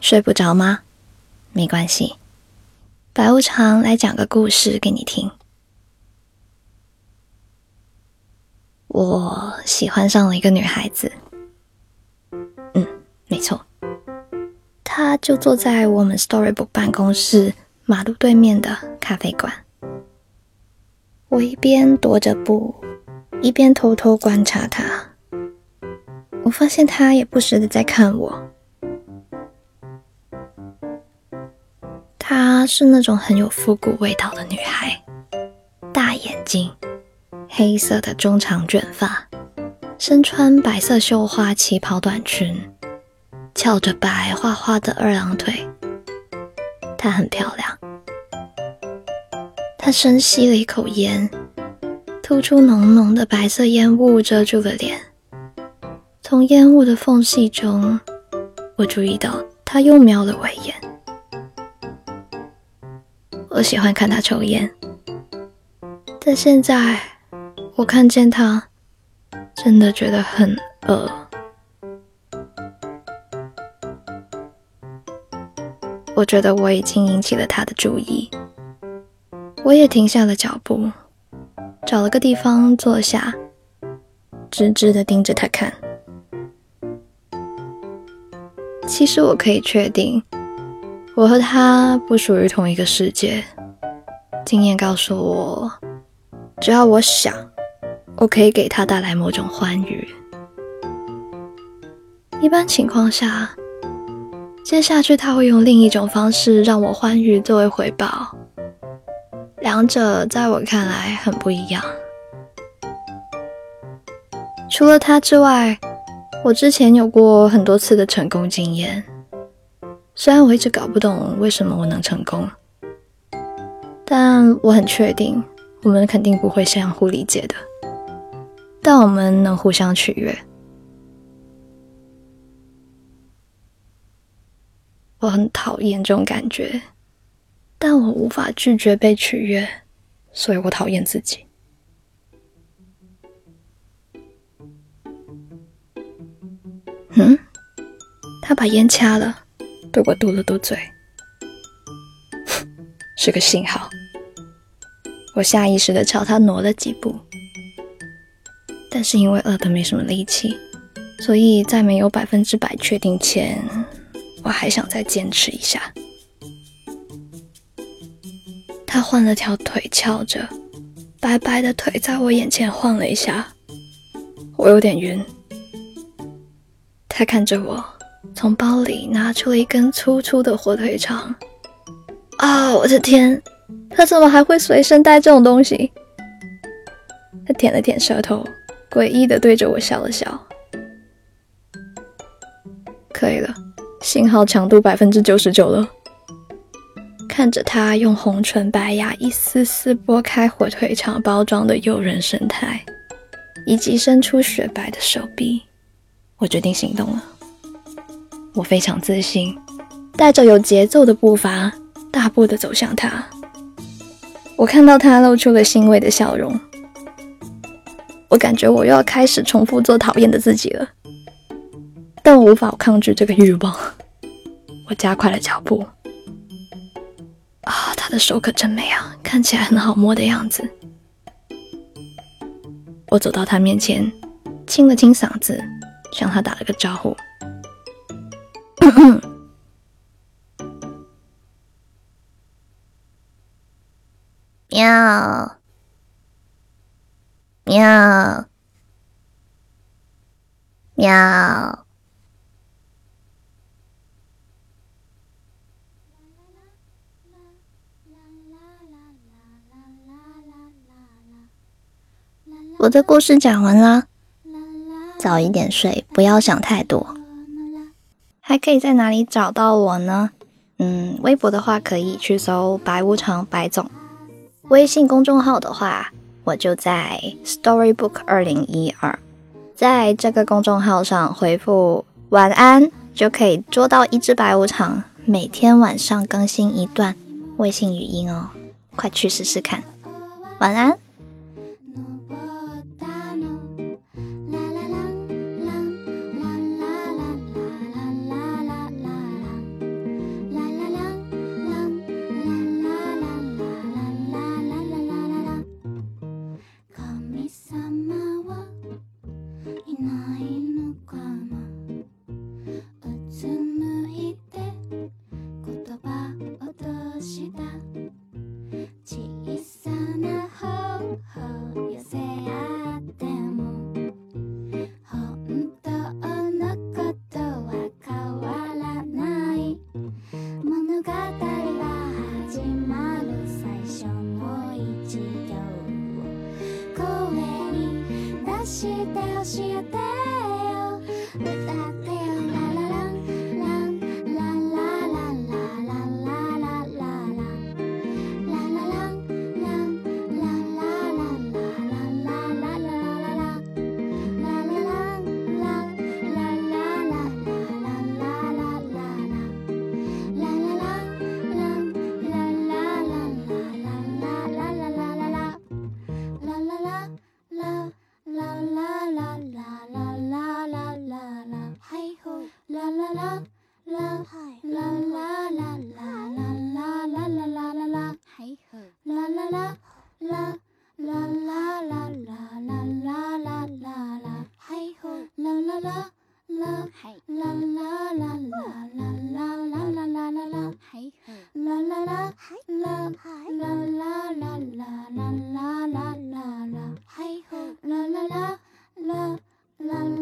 睡不着吗？没关系，白无常来讲个故事给你听。我喜欢上了一个女孩子，嗯，没错，她就坐在我们 Storybook 办公室马路对面的咖啡馆。我一边踱着步，一边偷偷观察她。我发现她也不时的在看我。是那种很有复古味道的女孩，大眼睛。黑色的中长卷发，身穿白色绣花旗袍短裙，翘着白花花的二郎腿。她很漂亮。她深吸了一口烟，吐出浓浓的白色烟雾，遮住了脸。从烟雾的缝隙中，我注意到她又瞄了我一眼。我喜欢看他抽烟，但现在。我看见他，真的觉得很饿。我觉得我已经引起了他的注意，我也停下了脚步，找了个地方坐下，直直的盯着他看。其实我可以确定，我和他不属于同一个世界。经验告诉我，只要我想。我可以给他带来某种欢愉。一般情况下，接下去他会用另一种方式让我欢愉作为回报。两者在我看来很不一样。除了他之外，我之前有过很多次的成功经验。虽然我一直搞不懂为什么我能成功，但我很确定，我们肯定不会相互理解的。但我们能互相取悦。我很讨厌这种感觉，但我无法拒绝被取悦，所以我讨厌自己。嗯，他把烟掐了，对我嘟了嘟嘴，是个信号。我下意识的朝他挪了几步。但是因为饿得没什么力气，所以在没有百分之百确定前，我还想再坚持一下。他换了条腿翘着，白白的腿在我眼前晃了一下，我有点晕。他看着我，从包里拿出了一根粗粗的火腿肠。啊，我的天，他怎么还会随身带这种东西？他舔了舔舌头。诡异的对着我笑了笑，可以了，信号强度百分之九十九了。看着他用红唇白牙一丝丝剥开火腿肠包装的诱人神态，以及伸出雪白的手臂，我决定行动了。我非常自信，带着有节奏的步伐，大步的走向他。我看到他露出了欣慰的笑容。我感觉我又要开始重复做讨厌的自己了，但我无法抗拒这个欲望。我加快了脚步。啊，他的手可真美啊，看起来很好摸的样子。我走到他面前，清了清嗓子，向他打了个招呼。喵。喵，喵。我的故事讲完啦，早一点睡，不要想太多。还可以在哪里找到我呢？嗯，微博的话可以去搜“白无常白总”，微信公众号的话。我就在 Storybook 二零一二，在这个公众号上回复晚安，就可以捉到一只白无常，每天晚上更新一段微信语音哦，快去试试看，晚安。して教えて啦啦啦啦啦啦啦啦啦啦啦啦！嗨吼！啦啦啦啦啦啦啦啦啦啦啦啦！嗨吼！啦啦啦啦啦！啦啦啦啦啦啦啦啦啦啦啦啦！嗨吼！啦啦啦啦啦！